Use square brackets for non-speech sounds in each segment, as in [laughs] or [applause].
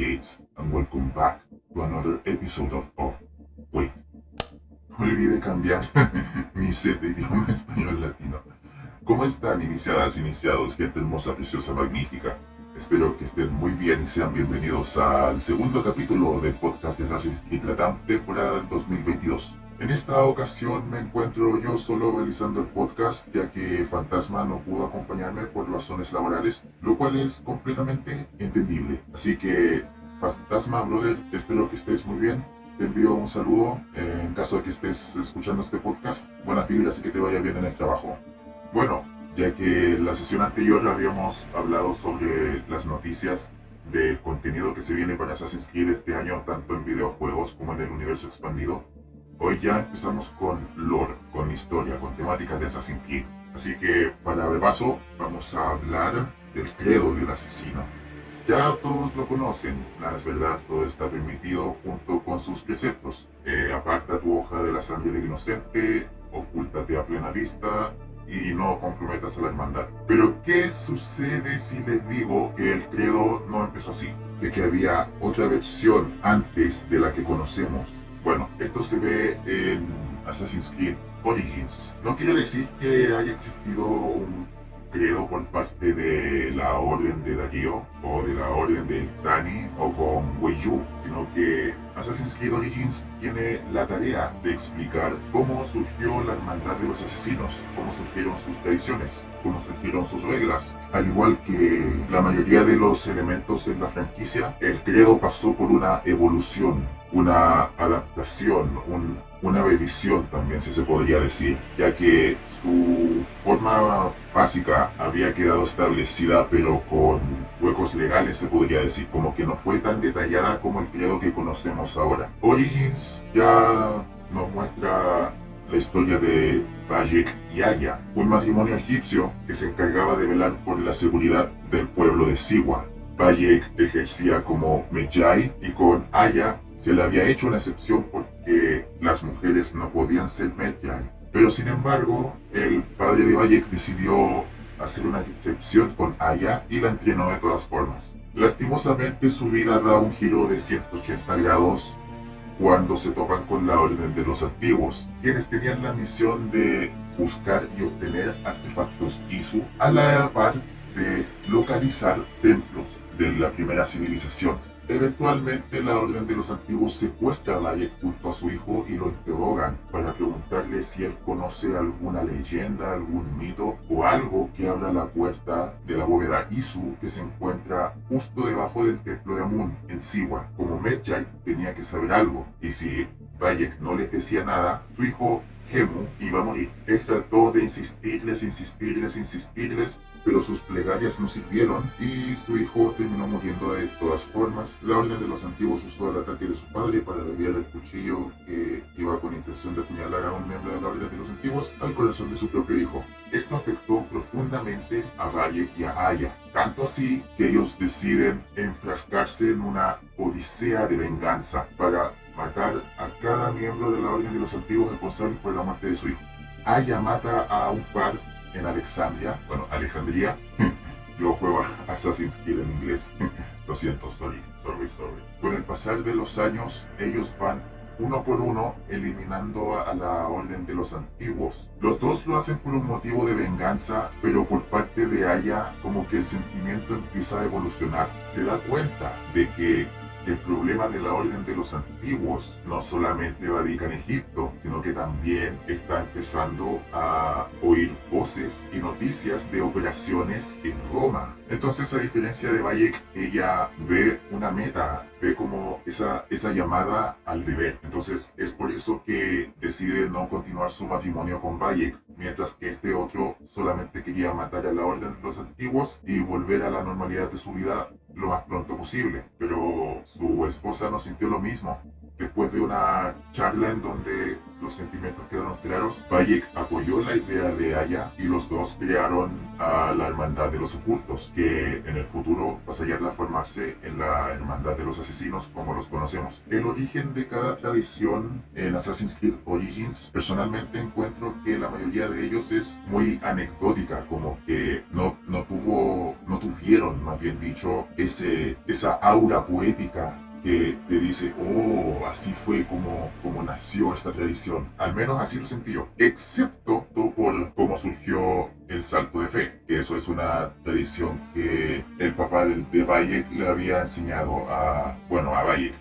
initiates, and welcome back to another episode of Oh, wait. Olvidé cambiar [laughs] mi set de idioma español latino. ¿Cómo están, iniciadas, iniciados, gente hermosa, preciosa, magnífica? Espero que estén muy bien y sean bienvenidos al segundo capítulo del podcast de Assassin's Creed Latam, temporada 2022. En esta ocasión me encuentro yo solo realizando el podcast ya que Fantasma no pudo acompañarme por razones laborales, lo cual es completamente entendible. Así que Fantasma, brother, espero que estés muy bien. Te envío un saludo eh, en caso de que estés escuchando este podcast. Buenas vibras y que te vaya bien en el trabajo. Bueno, ya que la sesión anterior habíamos hablado sobre las noticias del contenido que se viene para Assassin's Creed este año, tanto en videojuegos como en el universo expandido. Hoy ya empezamos con lore, con historia, con temáticas de Assassin's Creed. Así que para repaso vamos a hablar del credo del asesino. Ya todos lo conocen, es verdad, todo está permitido junto con sus preceptos. Eh, aparta tu hoja de la sangre del inocente, ocúltate a plena vista y no comprometas a la hermandad. Pero ¿qué sucede si les digo que el credo no empezó así? De que había otra versión antes de la que conocemos bueno, esto se ve en Assassin's Creed Origins. No quiere decir que haya existido un credo por parte de la Orden de Darío o de la Orden del Tani o con Wei Yu, sino que Assassin's Creed Origins tiene la tarea de explicar cómo surgió la hermandad de los asesinos, cómo surgieron sus tradiciones, cómo surgieron sus reglas. Al igual que la mayoría de los elementos en la franquicia, el credo pasó por una evolución una adaptación, una revisión también, si se podría decir, ya que su forma básica había quedado establecida, pero con huecos legales, se podría decir, como que no fue tan detallada como el credo que conocemos ahora. Origins ya nos muestra la historia de Bayek y Aya, un matrimonio egipcio que se encargaba de velar por la seguridad del pueblo de Siwa. Bayek ejercía como Medjay y con Aya se le había hecho una excepción porque las mujeres no podían ser Medjay. Pero sin embargo, el padre de Bayek decidió hacer una excepción con Aya y la entrenó de todas formas. Lastimosamente su vida da un giro de 180 grados cuando se topan con la Orden de los Antiguos, quienes tenían la misión de buscar y obtener artefactos Isu a la par de localizar templos de la primera civilización. Eventualmente la Orden de los Antiguos secuestra a Bayek junto a su hijo y lo interrogan para preguntarle si él conoce alguna leyenda, algún mito o algo que abra la puerta de la bóveda Isu que se encuentra justo debajo del templo de Amun en Siwa. Como Medjay tenía que saber algo y si Bayek no le decía nada, su hijo Gemu iba a morir. Él trató de insistirles, insistirles, insistirles, pero sus plegarias no sirvieron y su hijo terminó muriendo de todas formas. La orden de los antiguos usó el ataque de su padre para desviar el cuchillo que iba con intención de apuñalar a un miembro de la orden de los antiguos al corazón de su propio hijo. Esto afectó profundamente a Valle y a Aya, tanto así que ellos deciden enfrascarse en una odisea de venganza para matar a cada miembro de la orden de los antiguos responsables por la muerte de su hijo. Aya mata a un par en Alexandria, bueno, Alejandría. [laughs] Yo juego a Assassin's Creed en inglés. [laughs] Lo siento, sorry, sorry, sorry. Con el pasar de los años, ellos van uno por uno eliminando a la orden de los antiguos. Los dos lo hacen por un motivo de venganza, pero por parte de Aya como que el sentimiento empieza a evolucionar. Se da cuenta de que el problema de la orden de los antiguos no solamente radica en Egipto, sino que también está empezando a oír voces y noticias de operaciones en Roma. Entonces, a diferencia de Bayek, ella ve una meta, ve como esa, esa llamada al deber. Entonces, es por eso que decide no continuar su matrimonio con Bayek, mientras que este otro solamente quería matar a la orden de los antiguos y volver a la normalidad de su vida lo más pronto posible. Pero su esposa no sintió lo mismo. Después de una charla en donde los sentimientos quedaron claros, Bayek apoyó la idea de Aya y los dos crearon a la Hermandad de los Ocultos, que en el futuro pasaría a transformarse en la Hermandad de los Asesinos como los conocemos. El origen de cada tradición en Assassin's Creed Origins, personalmente encuentro que la mayoría de ellos es muy anecdótica, como que no, no tuvo, no tuvieron, más bien dicho, ese, esa aura poética que te dice, oh, así fue como, como nació esta tradición. Al menos así lo sentí yo. Excepto por cómo surgió el salto de fe, que eso es una tradición que el papá de, Bayek le había enseñado a, bueno, a Bayek.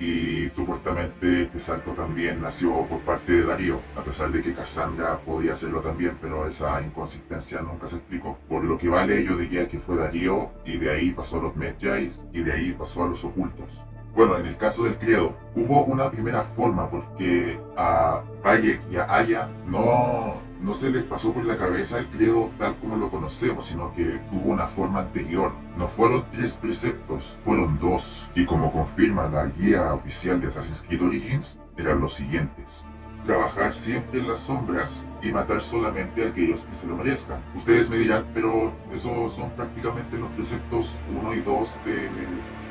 Y supuestamente este salto también nació por parte de Darío, a pesar de que Cassandra podía hacerlo también, pero esa inconsistencia nunca se explicó. Por lo que vale, yo diría que fue Darío, y de ahí pasó a los Medjais, y de ahí pasó a los ocultos. Bueno, en el caso del credo, hubo una primera forma porque a Bayek y a Aya no, no se les pasó por la cabeza el credo tal como lo conocemos, sino que tuvo una forma anterior. No fueron tres preceptos, fueron dos. Y como confirma la guía oficial de Assassin's Creed Origins, eran los siguientes trabajar siempre en las sombras y matar solamente a aquellos que se lo merezcan. Ustedes me dirán, pero esos son prácticamente los preceptos 1 y 2 de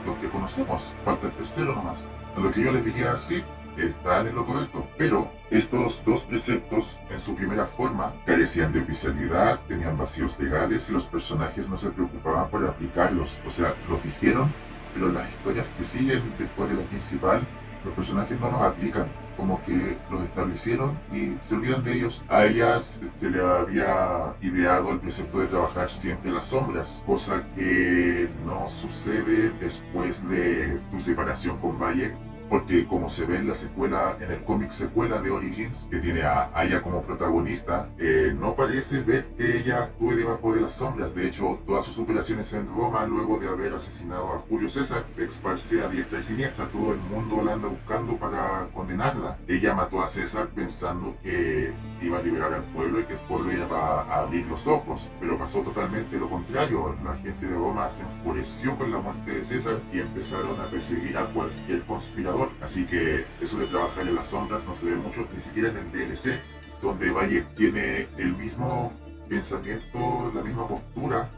lo que conocemos, falta el tercero nomás. Lo que yo les diría, sí, están en lo correcto, pero estos dos preceptos en su primera forma carecían de oficialidad, tenían vacíos legales y los personajes no se preocupaban por aplicarlos, o sea, los dijeron, pero las historias que siguen después de la principal, los personajes no los aplican como que los establecieron y se olvidan de ellos. A ellas se le había ideado el precepto de trabajar siempre en las sombras, cosa que no sucede después de su separación con Bayek porque como se ve en la secuela, en el cómic secuela de Origins, que tiene a Aya como protagonista, eh, no parece ver que ella actúe debajo de las sombras. De hecho, todas sus operaciones en Roma, luego de haber asesinado a Julio César, se esparce a diestra y siniestra. Todo el mundo la anda buscando para condenarla. Ella mató a César pensando que iba a liberar al pueblo y que el pueblo iba a abrir los ojos, pero pasó totalmente lo contrario. La gente de Roma se enfureció con la muerte de César y empezaron a perseguir a cualquier conspirador. Así que eso de trabajar en las sombras no se ve mucho, ni siquiera en el DLC, donde Valle tiene el mismo pensamiento, la misma postura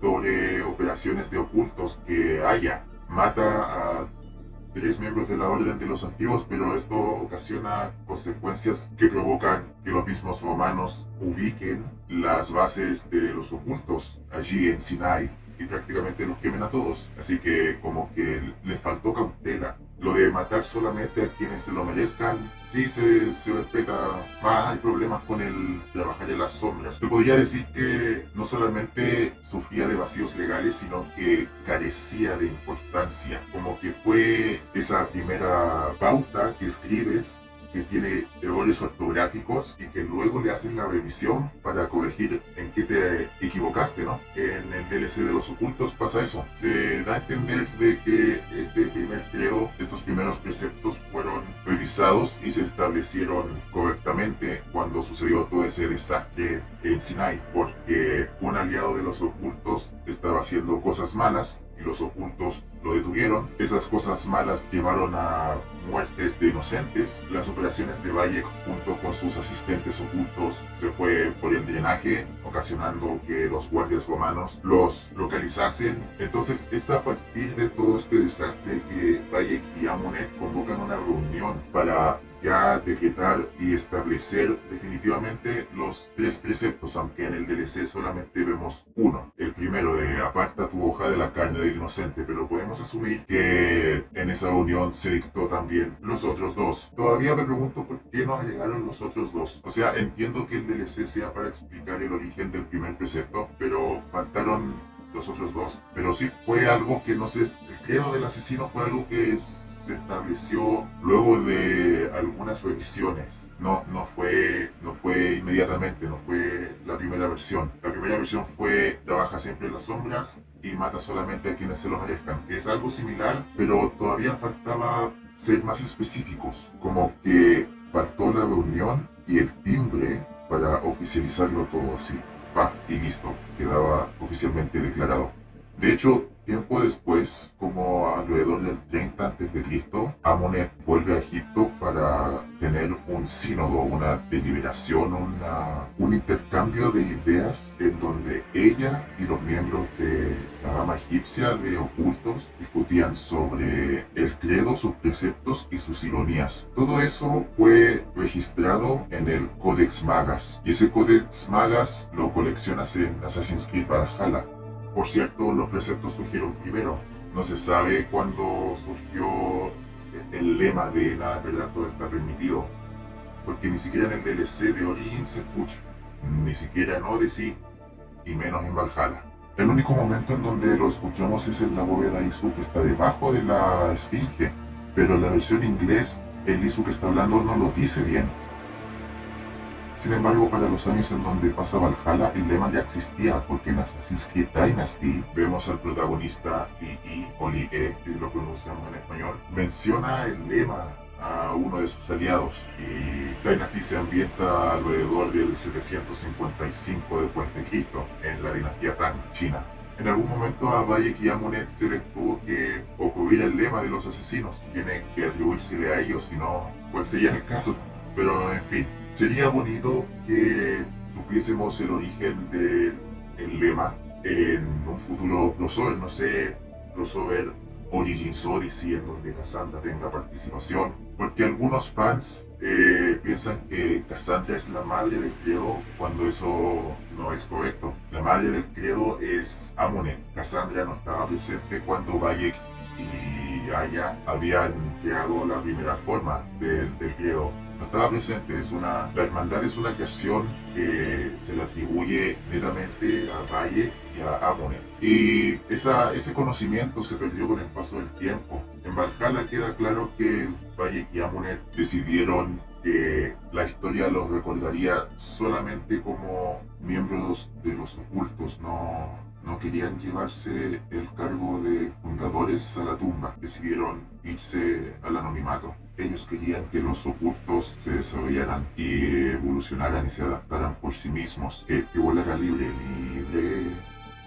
sobre operaciones de ocultos que haya. Mata a tres miembros de la Orden de los Antiguos, pero esto ocasiona consecuencias que provocan que los mismos romanos ubiquen las bases de los ocultos allí en Sinai y prácticamente los quemen a todos. Así que como que les faltó cautela. Lo de matar solamente a quienes se lo merezcan, sí se, se respeta más, hay problemas con el trabajar en las sombras. Te podría decir que no solamente sufría de vacíos legales, sino que carecía de importancia, como que fue esa primera pauta que escribes que tiene errores ortográficos y que luego le hacen la revisión para corregir en qué te equivocaste, ¿no? En el DLC de los ocultos pasa eso. Se da a entender de que este primer credo, estos primeros preceptos fueron revisados y se establecieron correctamente cuando sucedió todo ese desastre en Sinai, porque un aliado de los ocultos estaba haciendo cosas malas los ocultos lo detuvieron. Esas cosas malas llevaron a muertes de inocentes. Las operaciones de Valle junto con sus asistentes ocultos se fue por el drenaje, ocasionando que los guardias romanos los localizasen. Entonces es a partir de todo este desastre que Bayek y Amonet convocan una reunión para ya decretar y establecer definitivamente los tres preceptos, aunque en el DLC solamente vemos uno. El primero de aparta tu hoja de la carne del inocente, pero podemos asumir que en esa reunión se dictó también los otros dos. Todavía me pregunto por qué no llegaron los otros dos. O sea, entiendo que el DLC sea para explicar el origen del primer precepto, pero faltaron los otros dos. Pero sí fue algo que no sé, el credo del asesino fue algo que es se estableció luego de algunas revisiones. No, no, fue, no fue inmediatamente, no fue la primera versión. La primera versión fue trabaja siempre en las sombras y mata solamente a quienes se lo merezcan. Es algo similar, pero todavía faltaba ser más específicos, como que faltó la reunión y el timbre para oficializarlo todo así. Va, y listo, quedaba oficialmente declarado. De hecho, tiempo después, como alrededor del 30 a.C., Amonet vuelve a Egipto para tener un sínodo, una deliberación, una, un intercambio de ideas en donde ella y los miembros de la rama egipcia de ocultos discutían sobre el credo, sus preceptos y sus ironías. Todo eso fue registrado en el Codex Magas y ese Codex Magas lo coleccionas en Assassin's Creed Valhalla. Por cierto, los preceptos surgieron primero. No se sabe cuándo surgió el lema de la verdad todo está permitido. Porque ni siquiera en el DLC de Origin se escucha. Ni siquiera en Odyssey. Y menos en Valhalla. El único momento en donde lo escuchamos es en la bóveda Isu que está debajo de la esfinge. Pero en la versión inglés, el Isu que está hablando no lo dice bien. Sin embargo, para los años en donde pasa Valhalla, el lema ya existía, porque en Assassin's Creed Dynasty vemos al protagonista II, o Lie, que lo pronunciamos en español, menciona el lema a uno de sus aliados y Dynasty se ambienta alrededor del 755 después de Cristo en la dinastía Tang, China. En algún momento a Bayek y se les tuvo que ocurrir el lema de los asesinos. Tiene que atribuírsele a ellos, si no, pues sería el caso. Pero en fin, Sería bonito que supiésemos el origen del lema en un futuro crossover, no sé, crossover Origins Odyssey en donde Cassandra tenga participación, porque algunos fans eh, piensan que Cassandra es la madre del credo cuando eso no es correcto. La madre del credo es Amunet. Cassandra no estaba presente cuando Bayek y Aya habían creado la primera forma del, del credo estaba presente. Es una, la hermandad es una creación que se le atribuye netamente a Valle y a Amonet. Y esa, ese conocimiento se perdió con el paso del tiempo. En Valhalla queda claro que Valle y Amonet decidieron que la historia los recordaría solamente como miembros de los ocultos, no, no querían llevarse el cargo de fundadores a la tumba, decidieron irse al anonimato. Ellos querían que los ocultos se desarrollaran y evolucionaran y se adaptaran por sí mismos, que, que volara libre, libre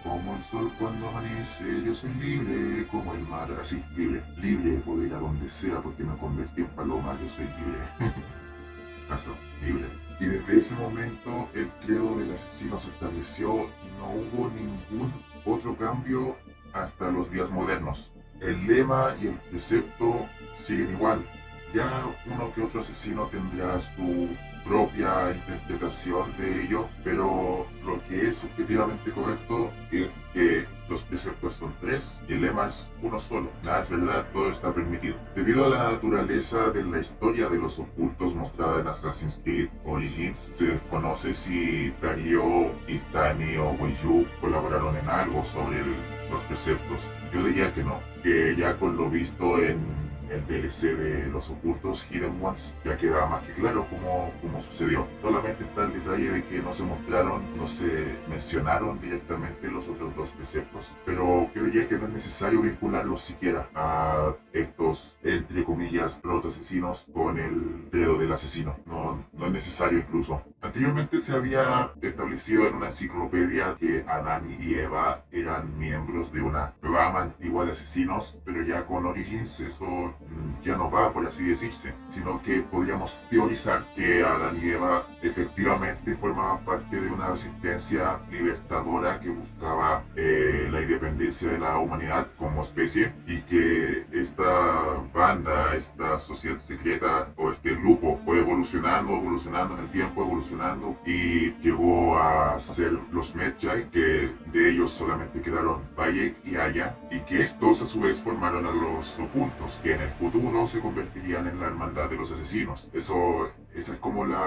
como el sol cuando amanece, yo soy libre como el mar, así, libre, libre de poder ir a donde sea porque me convertí en paloma, yo soy libre. [laughs] Caso, libre. Y desde ese momento el credo del asesino se estableció y no hubo ningún otro cambio hasta los días modernos. El lema y el precepto siguen igual, ya uno que otro asesino tendrá su propia interpretación de ello, pero lo que es objetivamente correcto es que los preceptos son tres y el lema es uno solo. Nada es verdad, todo está permitido. Debido a la naturaleza de la historia de los ocultos mostrada en Assassin's Creed Origins, se desconoce si Darío, Iltani o Weiyu colaboraron en algo sobre los preceptos. Yo diría que no, que ya con lo visto en el DLC de los ocultos Hidden Ones ya queda más que claro cómo, cómo sucedió. Solamente está el detalle de que no se mostraron, no se mencionaron directamente los otros dos preceptos, pero creía que no es necesario vincularlos siquiera a estos, entre comillas, proto asesinos con el dedo del asesino. No, no es necesario incluso. Anteriormente se había establecido en una enciclopedia que Adán y Eva eran miembros de una rama antigua de asesinos, pero ya con Origins eso ya no va, por así decirse, sino que podríamos teorizar que Adán y Eva efectivamente formaban parte de una resistencia libertadora que buscaba eh, la independencia de la humanidad como especie y que esta banda, esta sociedad secreta o este grupo fue evolucionando, evolucionando en el tiempo, evolucionando y llegó a ser los Medjay, que de ellos solamente quedaron Bayek y Aya y que estos a su vez formaron a los ocultos, que en el futuro se convertirían en la hermandad de los asesinos. Eso esa es como la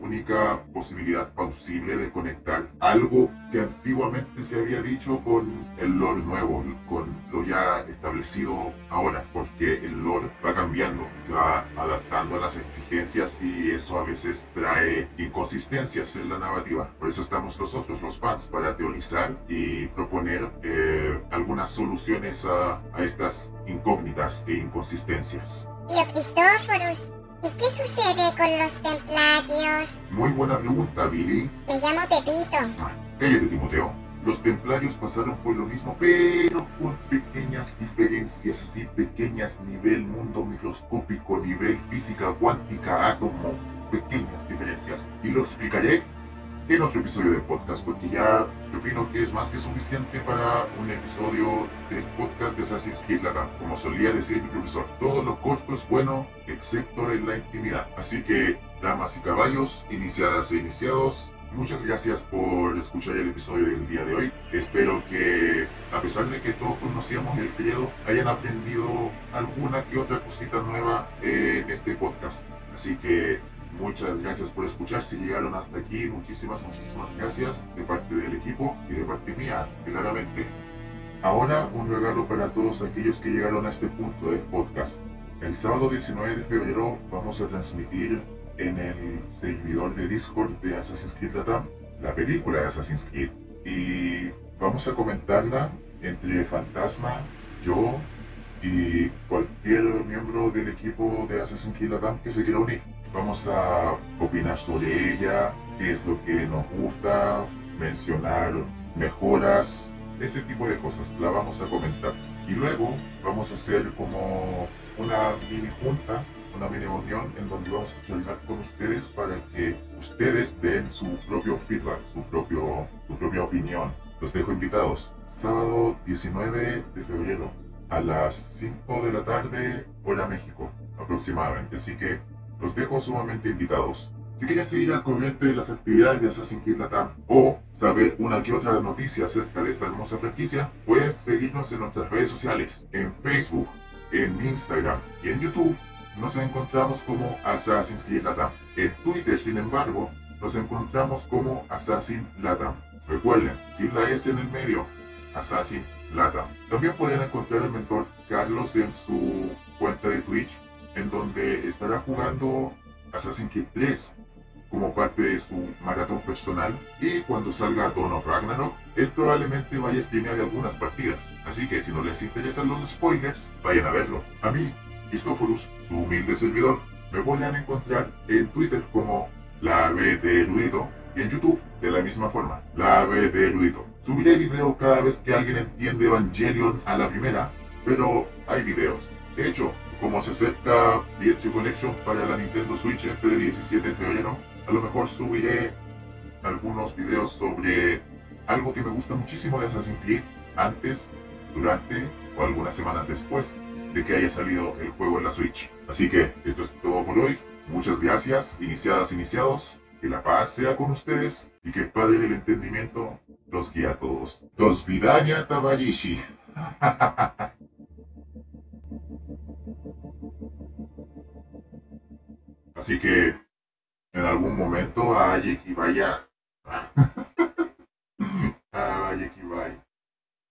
única posibilidad posible de conectar algo que antiguamente se había dicho con el lore nuevo, con lo ya establecido ahora, porque el lore va cambiando, se va adaptando a las exigencias y eso a veces trae inconsistencias en la narrativa. Por eso estamos nosotros, los fans, para teorizar y proponer eh, algunas soluciones a, a estas incógnitas e inconsistencias. Tío Cristóforos, ¿Y qué sucede con los templarios? Muy buena pregunta, Billy. Me llamo Pepito. Cállate, Timoteo. los templarios pasaron por lo mismo, pero con pequeñas diferencias, así pequeñas, nivel mundo microscópico, nivel física cuántica, átomo, pequeñas diferencias. Y lo explicaré en otro episodio del podcast, porque ya yo opino que es más que suficiente para un episodio del podcast de Assassin's Creed Latam. Como solía decir mi profesor, todo lo corto es bueno, excepto en la intimidad. Así que, damas y caballos, iniciadas e iniciados, muchas gracias por escuchar el episodio del día de hoy. Espero que, a pesar de que todos conocíamos el credo, hayan aprendido alguna que otra cosita nueva en este podcast. Así que Muchas gracias por escuchar. Si llegaron hasta aquí, muchísimas, muchísimas gracias de parte del equipo y de parte mía, claramente. Ahora un regalo para todos aquellos que llegaron a este punto del podcast. El sábado 19 de febrero vamos a transmitir en el servidor de Discord de Assassin's Creed Latam la película de Assassin's Creed. Y vamos a comentarla entre Fantasma, yo y cualquier miembro del equipo de Assassin's Creed Latam que se quiera unir. Vamos a opinar sobre ella, qué es lo que nos gusta, mencionar mejoras, ese tipo de cosas, la vamos a comentar. Y luego vamos a hacer como una mini junta, una mini reunión en donde vamos a charlar con ustedes para que ustedes den su propio feedback, su, propio, su propia opinión. Los dejo invitados. Sábado 19 de febrero a las 5 de la tarde, hora México, aproximadamente. Así que los dejo sumamente invitados. Si quieres seguir al corriente de las actividades de Assassin's Creed Latam o saber una que otra noticia acerca de esta hermosa franquicia, puedes seguirnos en nuestras redes sociales, en Facebook, en Instagram y en YouTube. Nos encontramos como Assassin's Creed Latam. En Twitter, sin embargo, nos encontramos como Assassin Latam. Recuerden, sin la S en el medio, Assassin También pueden encontrar al mentor Carlos en su cuenta de Twitch en donde estará jugando Assassin's Creed 3 como parte de su maratón personal y cuando salga Dawn of Ragnarok, él probablemente vaya a streamear algunas partidas. Así que si no les interesan los spoilers, vayan a verlo. A mí, Christophorus, su humilde servidor, me pueden encontrar en Twitter como la ave de Erudito y en YouTube de la misma forma, la ave de Erudito. Subiré video cada vez que alguien entiende Evangelion a la primera, pero hay videos. De hecho, como se acerca The Collection para la Nintendo Switch este 17 de febrero, a lo mejor subiré algunos videos sobre algo que me gusta muchísimo de Assassin's Creed antes, durante o algunas semanas después de que haya salido el juego en la Switch. Así que esto es todo por hoy. Muchas gracias, iniciadas, iniciados. Que la paz sea con ustedes y que el Padre del Entendimiento los guíe a todos. Dos Vidanya Tabayishi. [laughs] Así que en algún momento a Ayeki [laughs] a vaya.